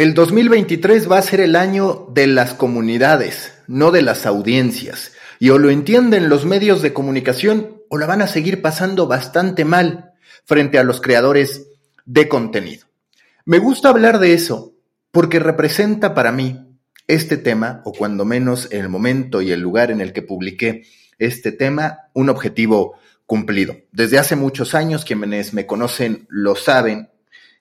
El 2023 va a ser el año de las comunidades, no de las audiencias. Y o lo entienden los medios de comunicación o la van a seguir pasando bastante mal frente a los creadores de contenido. Me gusta hablar de eso porque representa para mí este tema, o cuando menos en el momento y el lugar en el que publiqué este tema, un objetivo cumplido. Desde hace muchos años, quienes me conocen lo saben,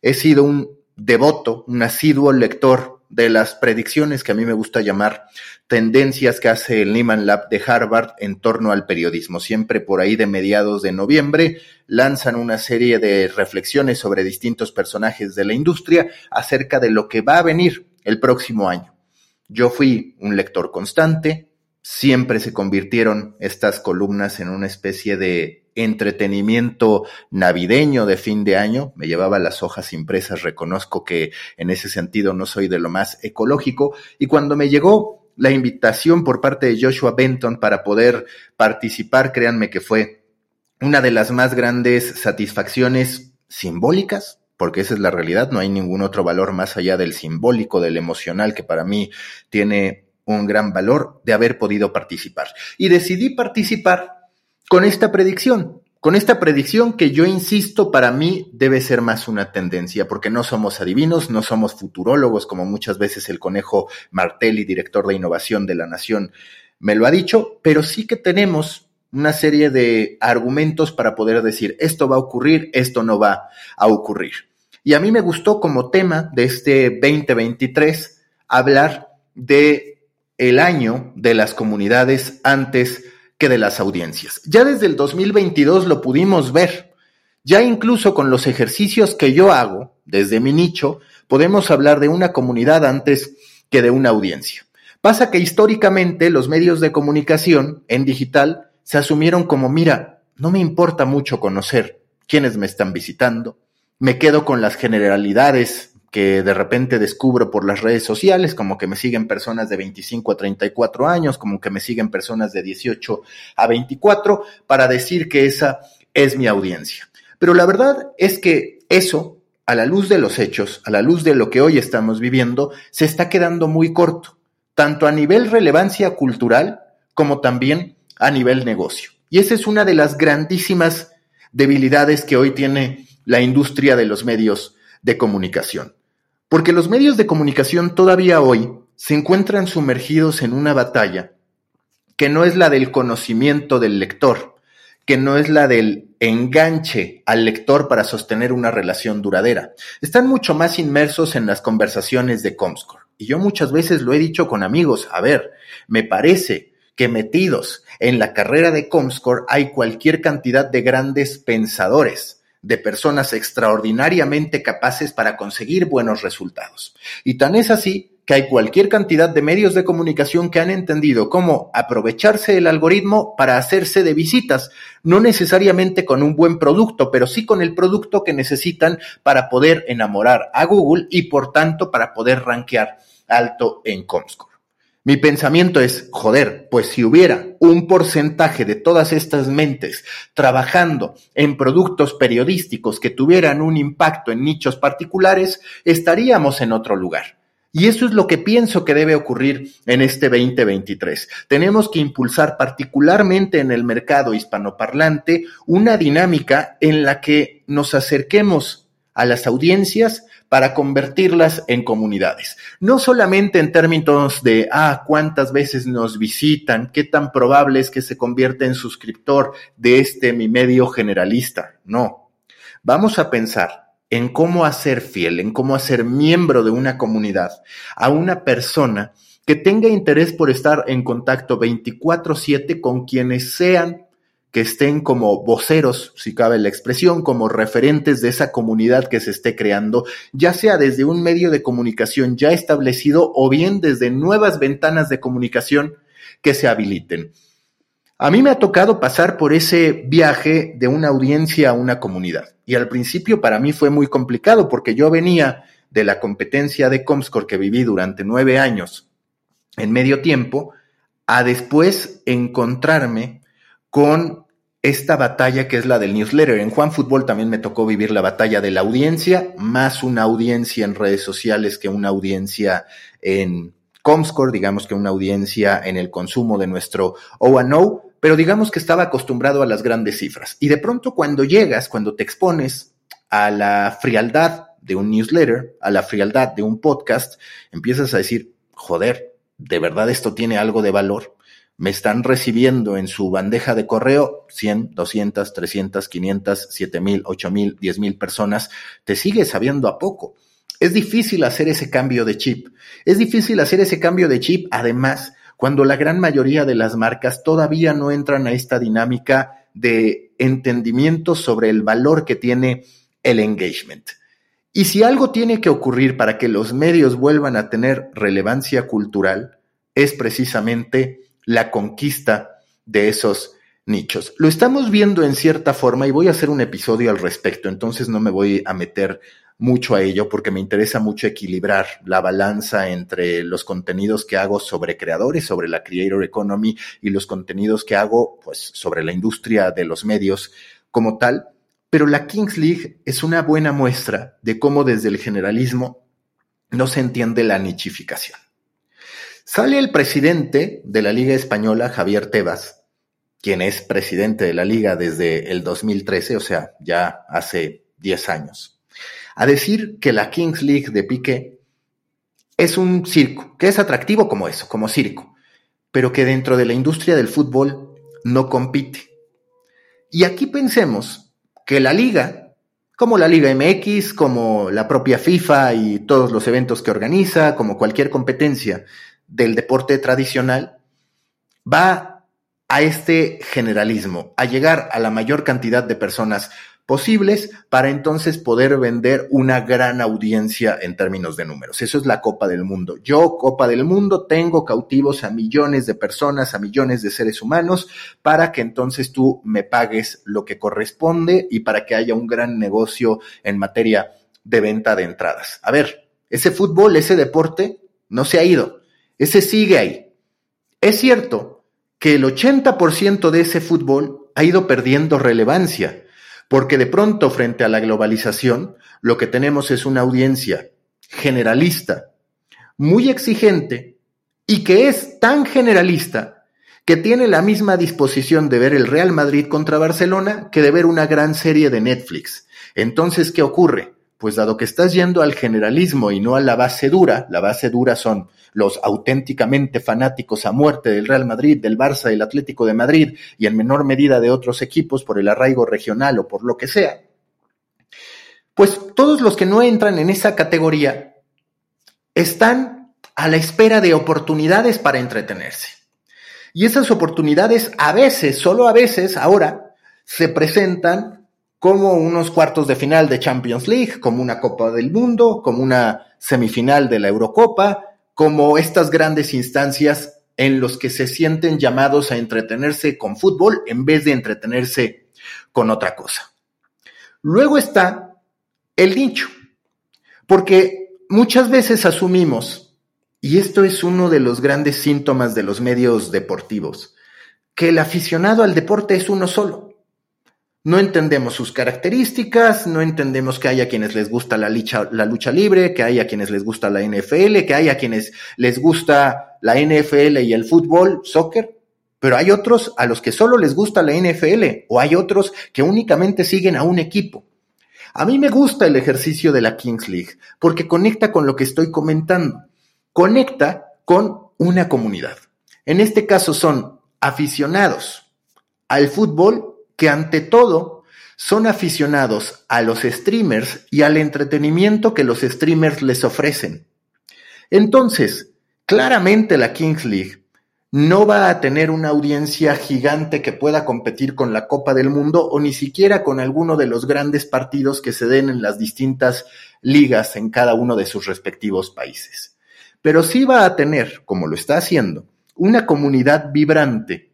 he sido un devoto, un asiduo lector de las predicciones que a mí me gusta llamar tendencias que hace el Lehman Lab de Harvard en torno al periodismo. Siempre por ahí de mediados de noviembre lanzan una serie de reflexiones sobre distintos personajes de la industria acerca de lo que va a venir el próximo año. Yo fui un lector constante, siempre se convirtieron estas columnas en una especie de entretenimiento navideño de fin de año. Me llevaba las hojas impresas, reconozco que en ese sentido no soy de lo más ecológico. Y cuando me llegó la invitación por parte de Joshua Benton para poder participar, créanme que fue una de las más grandes satisfacciones simbólicas, porque esa es la realidad, no hay ningún otro valor más allá del simbólico, del emocional, que para mí tiene un gran valor de haber podido participar. Y decidí participar con esta predicción, con esta predicción que yo insisto para mí debe ser más una tendencia, porque no somos adivinos, no somos futurólogos, como muchas veces el conejo Martelli, director de innovación de la Nación, me lo ha dicho, pero sí que tenemos una serie de argumentos para poder decir esto va a ocurrir, esto no va a ocurrir. Y a mí me gustó como tema de este 2023 hablar de el año de las comunidades antes que de las audiencias. Ya desde el 2022 lo pudimos ver. Ya incluso con los ejercicios que yo hago desde mi nicho, podemos hablar de una comunidad antes que de una audiencia. Pasa que históricamente los medios de comunicación en digital se asumieron como, mira, no me importa mucho conocer quiénes me están visitando, me quedo con las generalidades que de repente descubro por las redes sociales, como que me siguen personas de 25 a 34 años, como que me siguen personas de 18 a 24, para decir que esa es mi audiencia. Pero la verdad es que eso, a la luz de los hechos, a la luz de lo que hoy estamos viviendo, se está quedando muy corto, tanto a nivel relevancia cultural como también a nivel negocio. Y esa es una de las grandísimas debilidades que hoy tiene la industria de los medios de comunicación. Porque los medios de comunicación todavía hoy se encuentran sumergidos en una batalla que no es la del conocimiento del lector, que no es la del enganche al lector para sostener una relación duradera. Están mucho más inmersos en las conversaciones de Comscore. Y yo muchas veces lo he dicho con amigos, a ver, me parece que metidos en la carrera de Comscore hay cualquier cantidad de grandes pensadores de personas extraordinariamente capaces para conseguir buenos resultados. Y tan es así que hay cualquier cantidad de medios de comunicación que han entendido cómo aprovecharse del algoritmo para hacerse de visitas, no necesariamente con un buen producto, pero sí con el producto que necesitan para poder enamorar a Google y por tanto para poder rankear alto en Comscore. Mi pensamiento es, joder, pues si hubiera un porcentaje de todas estas mentes trabajando en productos periodísticos que tuvieran un impacto en nichos particulares, estaríamos en otro lugar. Y eso es lo que pienso que debe ocurrir en este 2023. Tenemos que impulsar particularmente en el mercado hispanoparlante una dinámica en la que nos acerquemos a las audiencias para convertirlas en comunidades. No solamente en términos de, ah, cuántas veces nos visitan, qué tan probable es que se convierta en suscriptor de este mi medio generalista. No. Vamos a pensar en cómo hacer fiel, en cómo hacer miembro de una comunidad a una persona que tenga interés por estar en contacto 24/7 con quienes sean que estén como voceros, si cabe la expresión, como referentes de esa comunidad que se esté creando, ya sea desde un medio de comunicación ya establecido o bien desde nuevas ventanas de comunicación que se habiliten. A mí me ha tocado pasar por ese viaje de una audiencia a una comunidad. Y al principio para mí fue muy complicado porque yo venía de la competencia de Comscore que viví durante nueve años en medio tiempo, a después encontrarme con esta batalla que es la del newsletter. En Juan Fútbol también me tocó vivir la batalla de la audiencia, más una audiencia en redes sociales que una audiencia en Comscore, digamos que una audiencia en el consumo de nuestro O&O, pero digamos que estaba acostumbrado a las grandes cifras. Y de pronto cuando llegas, cuando te expones a la frialdad de un newsletter, a la frialdad de un podcast, empiezas a decir, joder, ¿de verdad esto tiene algo de valor? Me están recibiendo en su bandeja de correo 100, 200, 300, 500, 7000, 8000, 10000 personas. Te sigue sabiendo a poco. Es difícil hacer ese cambio de chip. Es difícil hacer ese cambio de chip, además, cuando la gran mayoría de las marcas todavía no entran a esta dinámica de entendimiento sobre el valor que tiene el engagement. Y si algo tiene que ocurrir para que los medios vuelvan a tener relevancia cultural, es precisamente la conquista de esos nichos. Lo estamos viendo en cierta forma y voy a hacer un episodio al respecto, entonces no me voy a meter mucho a ello porque me interesa mucho equilibrar la balanza entre los contenidos que hago sobre creadores, sobre la creator economy y los contenidos que hago pues sobre la industria de los medios como tal. Pero la Kings League es una buena muestra de cómo desde el generalismo no se entiende la nichificación. Sale el presidente de la Liga Española, Javier Tebas, quien es presidente de la liga desde el 2013, o sea, ya hace 10 años, a decir que la Kings League de Piqué es un circo, que es atractivo como eso, como circo, pero que dentro de la industria del fútbol no compite. Y aquí pensemos que la liga, como la Liga MX, como la propia FIFA y todos los eventos que organiza, como cualquier competencia del deporte tradicional, va a este generalismo, a llegar a la mayor cantidad de personas posibles para entonces poder vender una gran audiencia en términos de números. Eso es la Copa del Mundo. Yo, Copa del Mundo, tengo cautivos a millones de personas, a millones de seres humanos, para que entonces tú me pagues lo que corresponde y para que haya un gran negocio en materia de venta de entradas. A ver, ese fútbol, ese deporte, no se ha ido. Ese sigue ahí. Es cierto que el 80% de ese fútbol ha ido perdiendo relevancia porque de pronto frente a la globalización, lo que tenemos es una audiencia generalista, muy exigente y que es tan generalista que tiene la misma disposición de ver el Real Madrid contra Barcelona que de ver una gran serie de Netflix. Entonces, ¿qué ocurre? Pues dado que estás yendo al generalismo y no a la base dura, la base dura son los auténticamente fanáticos a muerte del Real Madrid, del Barça, del Atlético de Madrid y en menor medida de otros equipos por el arraigo regional o por lo que sea, pues todos los que no entran en esa categoría están a la espera de oportunidades para entretenerse. Y esas oportunidades a veces, solo a veces, ahora, se presentan como unos cuartos de final de Champions League, como una Copa del Mundo, como una semifinal de la Eurocopa, como estas grandes instancias en los que se sienten llamados a entretenerse con fútbol en vez de entretenerse con otra cosa. Luego está el nicho, porque muchas veces asumimos, y esto es uno de los grandes síntomas de los medios deportivos, que el aficionado al deporte es uno solo no entendemos sus características, no entendemos que hay quienes les gusta la lucha, la lucha libre, que hay a quienes les gusta la NFL, que hay a quienes les gusta la NFL y el fútbol, soccer, pero hay otros a los que solo les gusta la NFL o hay otros que únicamente siguen a un equipo. A mí me gusta el ejercicio de la Kings League porque conecta con lo que estoy comentando, conecta con una comunidad. En este caso son aficionados al fútbol que ante todo son aficionados a los streamers y al entretenimiento que los streamers les ofrecen. Entonces, claramente la Kings League no va a tener una audiencia gigante que pueda competir con la Copa del Mundo o ni siquiera con alguno de los grandes partidos que se den en las distintas ligas en cada uno de sus respectivos países. Pero sí va a tener, como lo está haciendo, una comunidad vibrante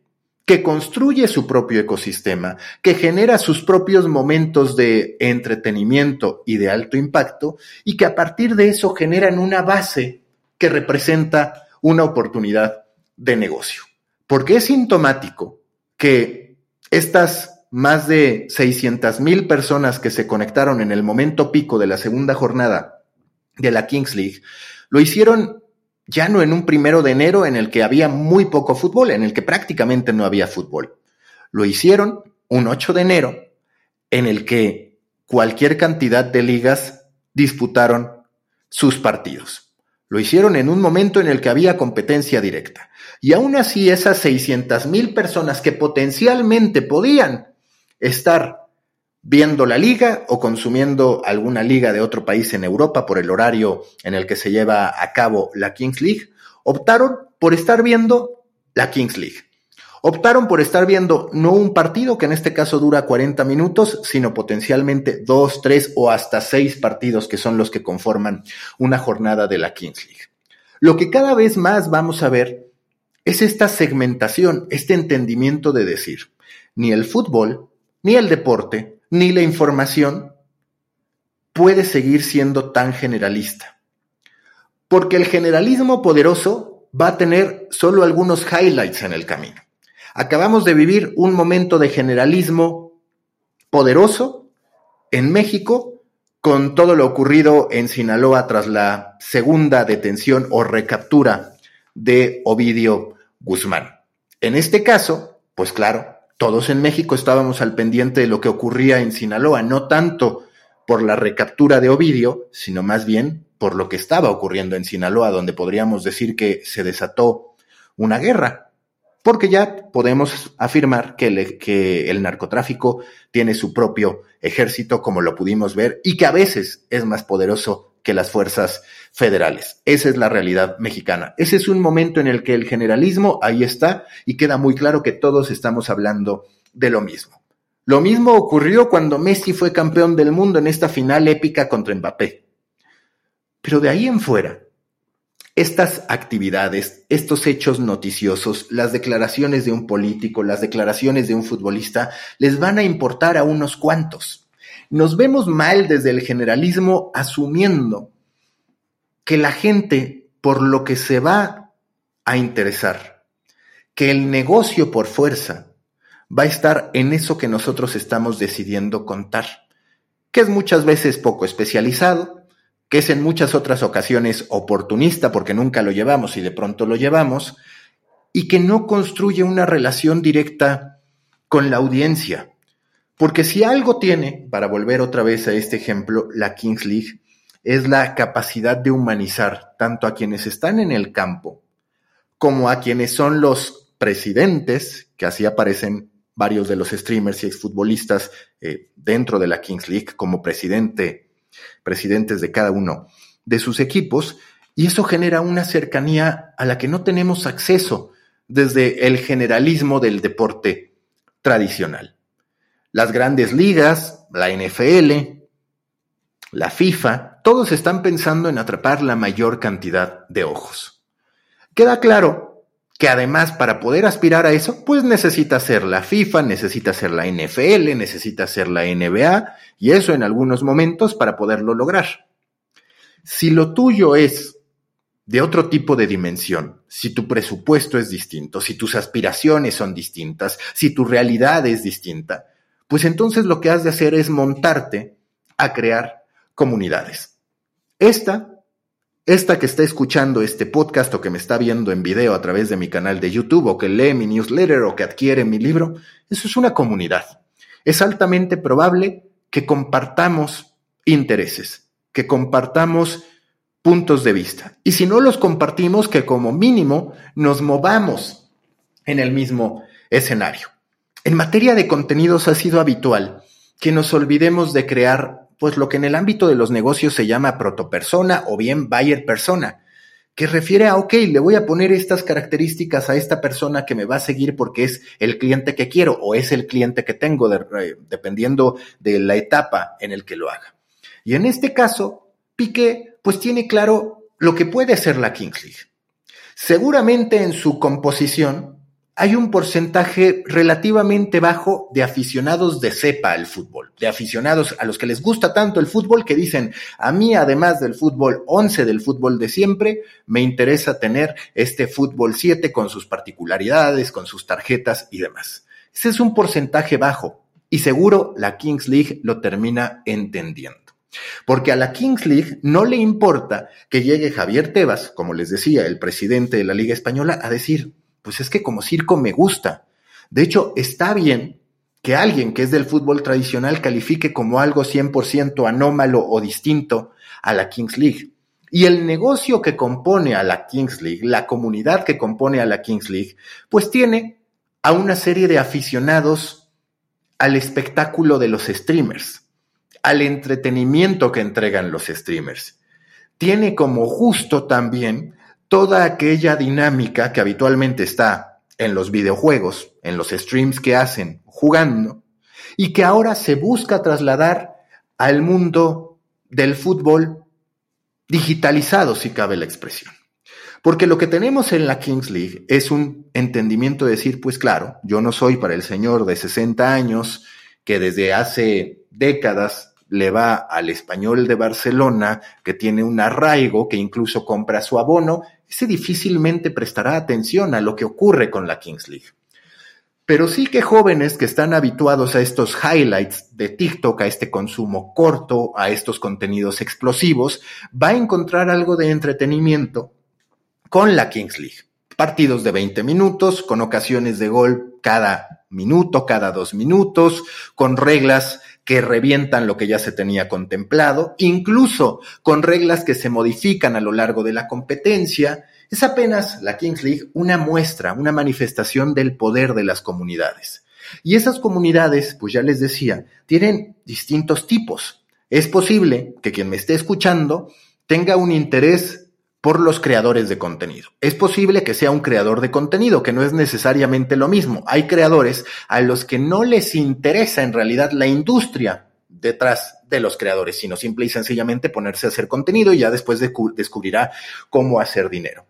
que construye su propio ecosistema, que genera sus propios momentos de entretenimiento y de alto impacto, y que a partir de eso generan una base que representa una oportunidad de negocio. Porque es sintomático que estas más de 600 mil personas que se conectaron en el momento pico de la segunda jornada de la Kings League, lo hicieron ya no en un primero de enero en el que había muy poco fútbol, en el que prácticamente no había fútbol. Lo hicieron un 8 de enero en el que cualquier cantidad de ligas disputaron sus partidos. Lo hicieron en un momento en el que había competencia directa. Y aún así esas 600 mil personas que potencialmente podían estar viendo la liga o consumiendo alguna liga de otro país en Europa por el horario en el que se lleva a cabo la Kings League, optaron por estar viendo la Kings League. Optaron por estar viendo no un partido que en este caso dura 40 minutos, sino potencialmente dos, tres o hasta seis partidos que son los que conforman una jornada de la Kings League. Lo que cada vez más vamos a ver es esta segmentación, este entendimiento de decir, ni el fútbol, ni el deporte, ni la información puede seguir siendo tan generalista. Porque el generalismo poderoso va a tener solo algunos highlights en el camino. Acabamos de vivir un momento de generalismo poderoso en México con todo lo ocurrido en Sinaloa tras la segunda detención o recaptura de Ovidio Guzmán. En este caso, pues claro, todos en México estábamos al pendiente de lo que ocurría en Sinaloa, no tanto por la recaptura de Ovidio, sino más bien por lo que estaba ocurriendo en Sinaloa, donde podríamos decir que se desató una guerra. Porque ya podemos afirmar que, el narcotráfico tiene su propio ejército, como lo pudimos ver, y que a veces es más poderoso que las fuerzas federales. Esa es la realidad mexicana. Ese es un momento en el que el generalismo ahí está y queda muy claro que todos estamos hablando de lo mismo. Lo mismo ocurrió cuando Messi fue campeón del mundo en esta final épica contra Mbappé. Pero de ahí en fuera, estas actividades, estos hechos noticiosos, las declaraciones de un político, las declaraciones de un futbolista, les van a importar a unos cuantos. Nos vemos mal desde el generalismo asumiendo que la gente por lo que se va a interesar, que el negocio por fuerza va a estar en eso que nosotros estamos decidiendo contar, que es muchas veces poco especializado, que es en muchas otras ocasiones oportunista porque nunca lo llevamos y de pronto lo llevamos, y que no construye una relación directa con la audiencia. Porque si algo tiene, para volver otra vez a este ejemplo, la Kings League, es la capacidad de humanizar tanto a quienes están en el campo como a quienes son los presidentes, que así aparecen varios de los streamers y exfutbolistas eh, dentro de la Kings League como presidente presidentes de cada uno de sus equipos, y eso genera una cercanía a la que no tenemos acceso desde el generalismo del deporte tradicional. Las grandes ligas, la NFL, la FIFA, todos están pensando en atrapar la mayor cantidad de ojos. Queda claro que además para poder aspirar a eso, pues necesita ser la FIFA, necesita ser la NFL, necesita ser la NBA, y eso en algunos momentos para poderlo lograr. Si lo tuyo es de otro tipo de dimensión, si tu presupuesto es distinto, si tus aspiraciones son distintas, si tu realidad es distinta, pues entonces lo que has de hacer es montarte a crear comunidades. Esta esta que está escuchando este podcast o que me está viendo en video a través de mi canal de YouTube o que lee mi newsletter o que adquiere mi libro, eso es una comunidad. Es altamente probable que compartamos intereses, que compartamos puntos de vista. Y si no los compartimos, que como mínimo nos movamos en el mismo escenario. En materia de contenidos ha sido habitual que nos olvidemos de crear pues lo que en el ámbito de los negocios se llama protopersona o bien buyer persona, que refiere a, ok, le voy a poner estas características a esta persona que me va a seguir porque es el cliente que quiero o es el cliente que tengo, dependiendo de la etapa en el que lo haga. Y en este caso, Piqué pues tiene claro lo que puede ser la Kings League. Seguramente en su composición hay un porcentaje relativamente bajo de aficionados de cepa al fútbol, de aficionados a los que les gusta tanto el fútbol que dicen, a mí además del fútbol 11 del fútbol de siempre, me interesa tener este fútbol 7 con sus particularidades, con sus tarjetas y demás. Ese es un porcentaje bajo, Y seguro la Kings League lo termina entendiendo. Porque a la Kings League no le importa que llegue Javier Tebas, como les decía, el presidente de la Liga Española, a decir, pues es que como circo me gusta. De hecho, está bien que alguien que es del fútbol tradicional califique como algo 100% anómalo o distinto a la Kings League. Y el negocio que compone a la Kings League, la comunidad que compone a la Kings League, pues tiene a una serie de aficionados al espectáculo de los streamers al entretenimiento que entregan los streamers. Tiene como justo también toda aquella dinámica que habitualmente está en los videojuegos, en los streams que hacen jugando, y que ahora se busca trasladar al mundo del fútbol digitalizado, si cabe la expresión. Porque lo que tenemos en la Kings League es un entendimiento de decir, pues claro, yo no soy para el señor de 60 años que desde hace décadas le va al español de Barcelona, que tiene un arraigo, que incluso compra su abono, ese difícilmente prestará atención a lo que ocurre con la Kings League. Pero sí que jóvenes que están habituados a estos highlights de TikTok, a este consumo corto, a estos contenidos explosivos, va a encontrar algo de entretenimiento con la Kings League. Partidos de 20 minutos, con ocasiones de gol cada minuto, cada dos minutos, con reglas que revientan lo que ya se tenía contemplado, incluso con reglas que se modifican a lo largo de la competencia, es apenas la Kings League una muestra, una manifestación del poder de las comunidades. Y esas comunidades, pues ya les decía, tienen distintos tipos. Es posible que quien me esté escuchando tenga un interés por los creadores de contenido. Es posible que sea un creador de contenido, que no es necesariamente lo mismo. Hay creadores a los que no les interesa en realidad la industria detrás de los creadores, sino simple y sencillamente ponerse a hacer contenido y ya después descubrirá cómo hacer dinero.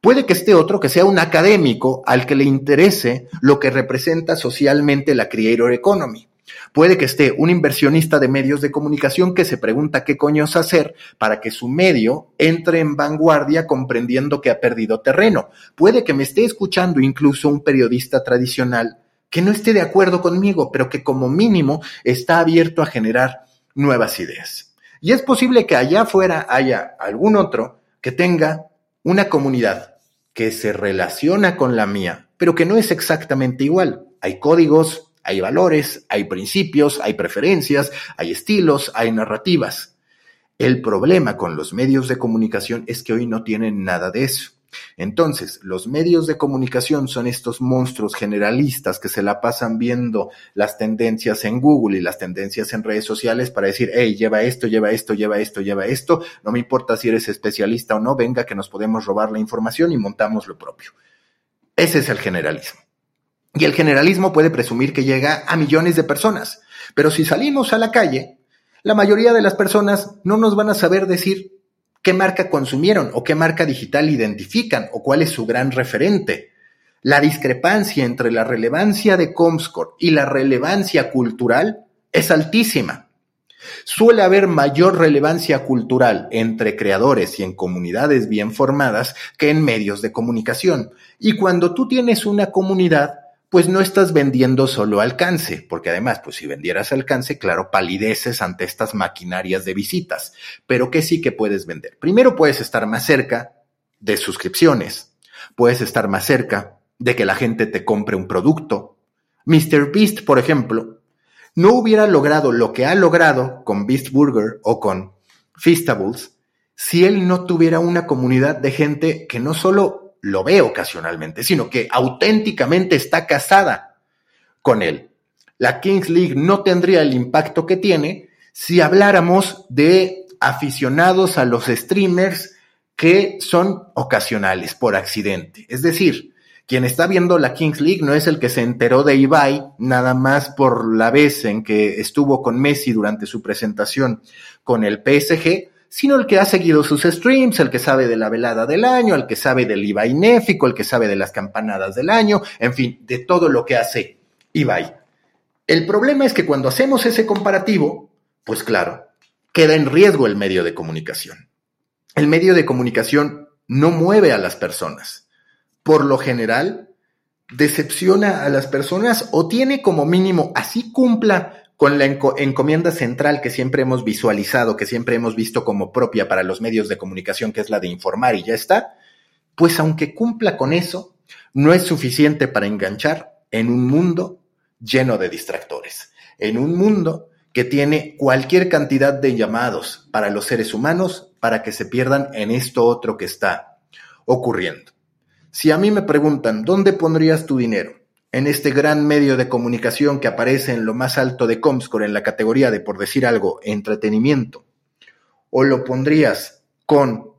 Puede que esté otro que sea un académico al que le interese lo que representa socialmente la creator economy. Puede que esté un inversionista de medios de comunicación que se pregunta qué coños hacer para que su medio entre en vanguardia comprendiendo que ha perdido terreno. Puede que me esté escuchando incluso un periodista tradicional que no esté de acuerdo conmigo, pero que como mínimo está abierto a generar nuevas ideas. Y es posible que allá afuera haya algún otro que tenga una comunidad que se relaciona con la mía, pero que no es exactamente igual. Hay códigos, hay valores, hay principios, hay preferencias, hay estilos, hay narrativas. El problema con los medios de comunicación es que hoy no tienen nada de eso. Entonces, los medios de comunicación son estos monstruos generalistas que se la pasan viendo las tendencias en Google y las tendencias en redes sociales para decir, hey, lleva esto, lleva esto, lleva esto, lleva esto, no me importa si eres especialista o no, venga que nos podemos robar la información y montamos lo propio. Ese es el generalismo. Y el generalismo puede presumir que llega a millones de personas. Pero si salimos a la calle, la mayoría de las personas no nos van a saber decir qué marca consumieron o qué marca digital identifican o cuál es su gran referente. La discrepancia entre la relevancia de Comscore y la relevancia cultural es altísima. Suele haber mayor relevancia cultural entre creadores y en comunidades bien formadas que en medios de comunicación. Y cuando tú tienes una comunidad, pues no estás vendiendo solo alcance, porque además, pues si vendieras alcance, claro, palideces ante estas maquinarias de visitas, pero ¿qué sí que puedes vender? Primero puedes estar más cerca de suscripciones, puedes estar más cerca de que la gente te compre un producto. Mr. Beast, por ejemplo, no hubiera logrado lo que ha logrado con Beast Burger o con Feastables si él no tuviera una comunidad de gente que no solo lo ve ocasionalmente, sino que auténticamente está casada con él. La Kings League no tendría el impacto que tiene si habláramos de aficionados a los streamers que son ocasionales por accidente. Es decir, quien está viendo la Kings League no es el que se enteró de Ibai nada más por la vez en que estuvo con Messi durante su presentación con el PSG, sino el que ha seguido sus streams, el que sabe de la velada del año, el que sabe del IVA inéfico, el que sabe de las campanadas del año, en fin, de todo lo que hace Ibai. El problema es que cuando hacemos ese comparativo, pues claro, queda en riesgo el medio de comunicación. El medio de comunicación no mueve a las personas. Por lo general, decepciona a las personas o tiene como mínimo, así cumpla con la encomienda central que siempre hemos visualizado, que siempre hemos visto como propia para los medios de comunicación, que es la de informar y ya está, pues aunque cumpla con eso, no es suficiente para enganchar en un mundo lleno de distractores, en un mundo que tiene cualquier cantidad de llamados para los seres humanos para que se pierdan en esto otro que está ocurriendo. Si a mí me preguntan, ¿dónde pondrías tu dinero? En este gran medio de comunicación que aparece en lo más alto de Comscore en la categoría de, por decir algo, entretenimiento. O lo pondrías con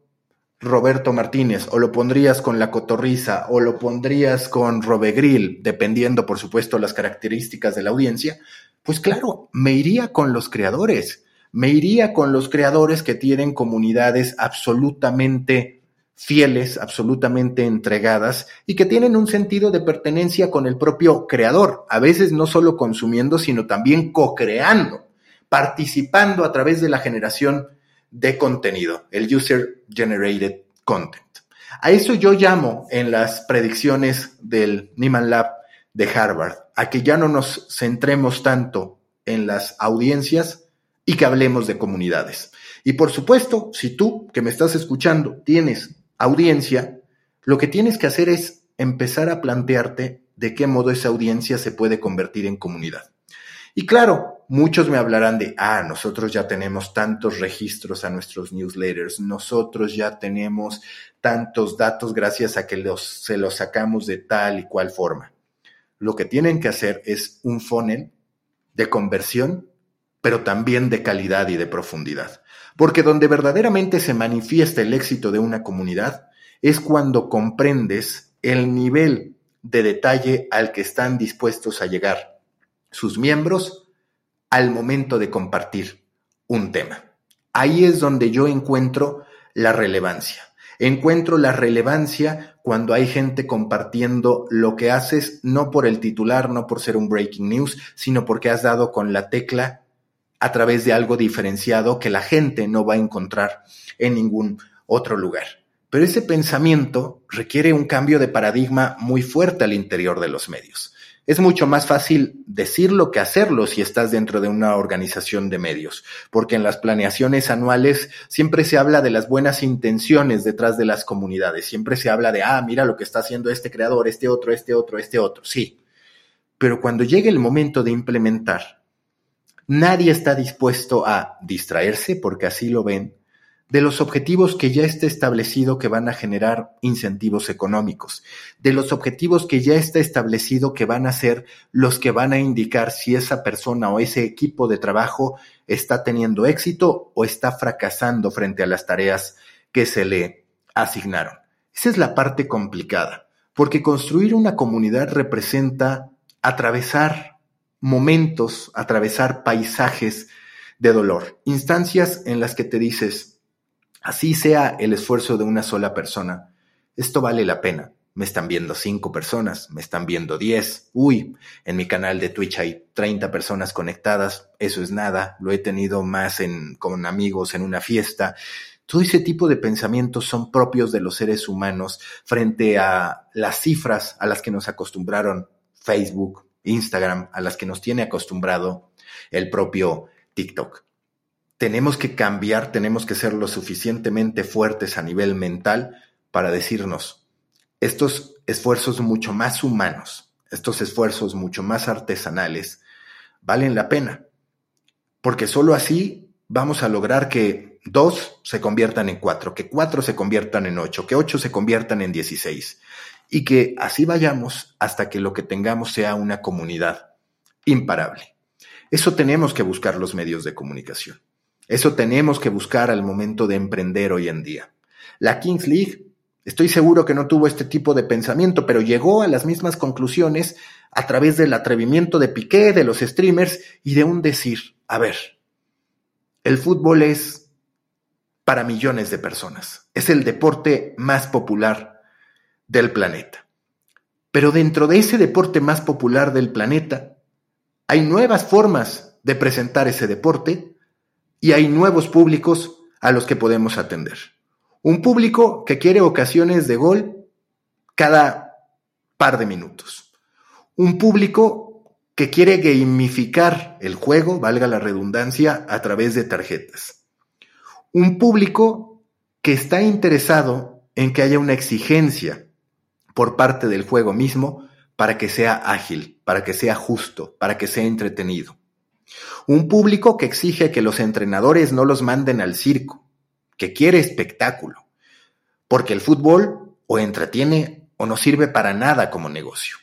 Roberto Martínez, o lo pondrías con La Cotorriza, o lo pondrías con Robegril, dependiendo, por supuesto, las características de la audiencia, pues claro, me iría con los creadores, me iría con los creadores que tienen comunidades absolutamente fieles, absolutamente entregadas y que tienen un sentido de pertenencia con el propio creador, a veces no solo consumiendo, sino también co-creando, participando a través de la generación de contenido, el user generated content. A eso yo llamo en las predicciones del Nieman Lab de Harvard, a que ya no nos centremos tanto en las audiencias y que hablemos de comunidades. Y por supuesto, si tú que me estás escuchando tienes audiencia, lo que tienes que hacer es empezar a plantearte de qué modo esa audiencia se puede convertir en comunidad. Y claro, muchos me hablarán de, ah, nosotros ya tenemos tantos registros a nuestros newsletters, nosotros ya tenemos tantos datos gracias a que los, se los sacamos de tal y cual forma lo que tienen que hacer es un funnel de conversión, pero también de calidad y de profundidad. Porque donde verdaderamente se manifiesta el éxito de una comunidad es cuando comprendes el nivel de detalle al que están dispuestos a llegar sus miembros al momento de compartir un tema. Ahí es donde yo encuentro la relevancia. Encuentro la relevancia cuando hay gente compartiendo lo que haces, no por el titular, no por ser un breaking news, sino porque has dado con la tecla a través de algo diferenciado que la gente no va a encontrar en ningún otro lugar. Pero ese pensamiento requiere un cambio de paradigma muy fuerte al interior de los medios. Es mucho más fácil decirlo que hacerlo si estás dentro de una organización de medios, porque en las planeaciones anuales siempre se habla de las buenas intenciones detrás de las comunidades, siempre se habla de, ah, mira lo que está haciendo este creador, este otro, este otro, este otro, sí. Pero cuando llegue el momento de implementar, nadie está dispuesto a distraerse, porque así lo ven, de los objetivos que ya está establecido que van a generar incentivos económicos, de los objetivos que ya está establecido que van a ser los que van a indicar si esa persona o ese equipo de trabajo está teniendo éxito o está fracasando frente a las tareas que se le asignaron. Esa es la parte complicada, porque construir una comunidad representa atravesar momentos, atravesar paisajes de dolor, instancias en las que te dices, Así sea el esfuerzo de una sola persona, esto vale la pena. Me están viendo cinco personas, me están viendo diez. Uy, en mi canal de Twitch hay 30 personas conectadas. Eso es nada. Lo he tenido más en, con amigos en una fiesta. Todo ese tipo de pensamientos son propios de los seres humanos frente a las cifras a las que nos acostumbraron Facebook, Instagram, a las que nos tiene acostumbrado el propio TikTok. Tenemos que cambiar, tenemos que ser lo suficientemente fuertes a nivel mental para decirnos, estos esfuerzos mucho más humanos, estos esfuerzos mucho más artesanales, valen la pena, porque solo así vamos a lograr que dos se conviertan en cuatro, que cuatro se conviertan en ocho, que ocho se conviertan en dieciséis, y que así vayamos hasta que lo que tengamos sea una comunidad imparable. Eso tenemos que buscar los medios de comunicación. Eso tenemos que buscar al momento de emprender hoy en día. La Kings League, estoy seguro que no tuvo este tipo de pensamiento, pero llegó a las mismas conclusiones a través del atrevimiento de Piqué, de los streamers y de un decir, a ver, el fútbol es para millones de personas, es el deporte más popular del planeta. Pero dentro de ese deporte más popular del planeta, hay nuevas formas de presentar ese deporte y hay nuevos públicos a los que podemos atender. Un público que quiere ocasiones de gol cada par de minutos. Un público que quiere gamificar el juego, valga la redundancia, a través de tarjetas. Un público que está interesado en que haya una exigencia por parte del juego mismo para que sea ágil, para que sea justo, para que sea entretenido. Un público que exige que los entrenadores no los manden al circo, que quiere espectáculo, porque el fútbol o entretiene o no sirve para nada como negocio.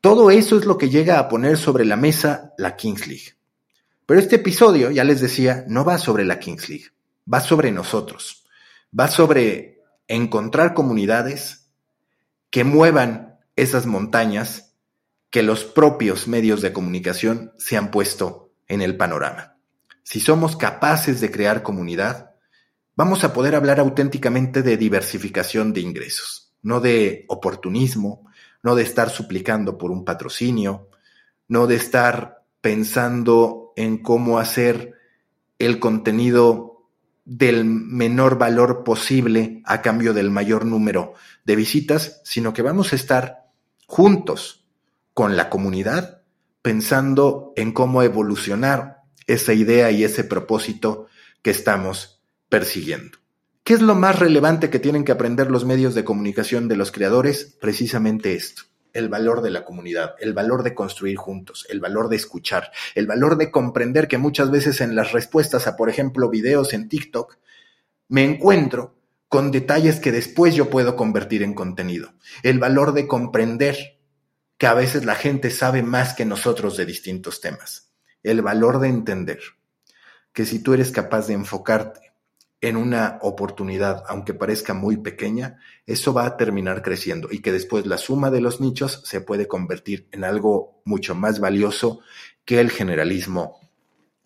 Todo eso es lo que llega a poner sobre la mesa la Kings League. Pero este episodio, ya les decía, no va sobre la Kings League, va sobre nosotros, va sobre encontrar comunidades que muevan esas montañas que los propios medios de comunicación se han puesto en el panorama. Si somos capaces de crear comunidad, vamos a poder hablar auténticamente de diversificación de ingresos, no de oportunismo, no de estar suplicando por un patrocinio, no de estar pensando en cómo hacer el contenido del menor valor posible a cambio del mayor número de visitas, sino que vamos a estar juntos con la comunidad pensando en cómo evolucionar esa idea y ese propósito que estamos persiguiendo. ¿Qué es lo más relevante que tienen que aprender los medios de comunicación de los creadores? Precisamente esto, el valor de la comunidad, el valor de construir juntos, el valor de escuchar, el valor de comprender que muchas veces en las respuestas a, por ejemplo, videos en TikTok, me encuentro con detalles que después yo puedo convertir en contenido, el valor de comprender que a veces la gente sabe más que nosotros de distintos temas. El valor de entender que si tú eres capaz de enfocarte en una oportunidad, aunque parezca muy pequeña, eso va a terminar creciendo y que después la suma de los nichos se puede convertir en algo mucho más valioso que el generalismo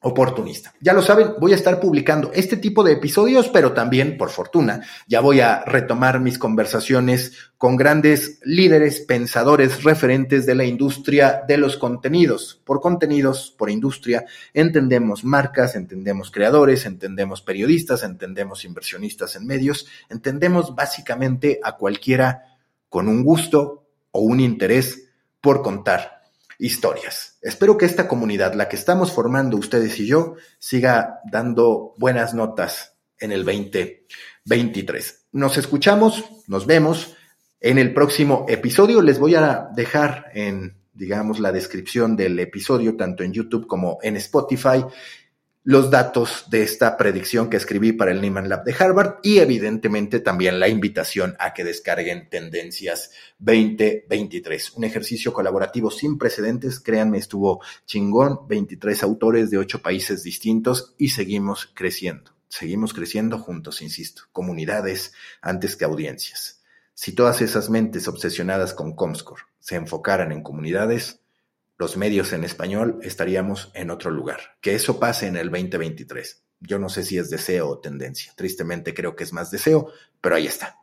oportunista. Ya lo saben, voy a estar publicando este tipo de episodios, pero también, por fortuna, ya voy a retomar mis conversaciones con grandes líderes, pensadores, referentes de la industria de los contenidos. Por contenidos, por industria, entendemos marcas, entendemos creadores, entendemos periodistas, entendemos inversionistas en medios, entendemos básicamente a cualquiera con un gusto o un interés por contar historias. Espero que esta comunidad, la que estamos formando ustedes y yo, siga dando buenas notas en el 2023. Nos escuchamos, nos vemos en el próximo episodio. Les voy a dejar en, digamos, la descripción del episodio, tanto en YouTube como en Spotify, los datos de esta predicción que escribí para el Neiman Lab de Harvard y evidentemente también la invitación a que descarguen Tendencias 2023. Un ejercicio colaborativo sin precedentes, créanme, estuvo chingón, 23 autores de 8 países distintos y seguimos creciendo. Seguimos creciendo juntos, insisto, comunidades antes que audiencias. Si todas esas mentes obsesionadas con Comscore se enfocaran en comunidades, los medios en español estaríamos en otro lugar. Que eso pase en el 2023. Yo no sé si es deseo o tendencia. Tristemente creo que es más deseo, pero ahí está.